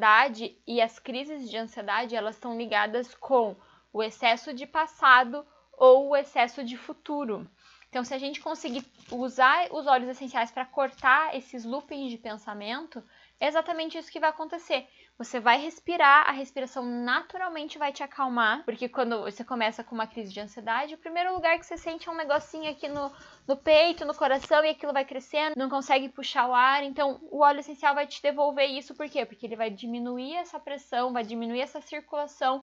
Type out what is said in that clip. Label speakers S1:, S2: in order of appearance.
S1: ansiedade e as crises de ansiedade, elas estão ligadas com o excesso de passado ou o excesso de futuro. Então, se a gente conseguir usar os óleos essenciais para cortar esses loopings de pensamento, é exatamente isso que vai acontecer. Você vai respirar, a respiração naturalmente vai te acalmar, porque quando você começa com uma crise de ansiedade, o primeiro lugar que você sente é um negocinho aqui no, no peito, no coração, e aquilo vai crescendo, não consegue puxar o ar. Então, o óleo essencial vai te devolver isso, por quê? Porque ele vai diminuir essa pressão, vai diminuir essa circulação.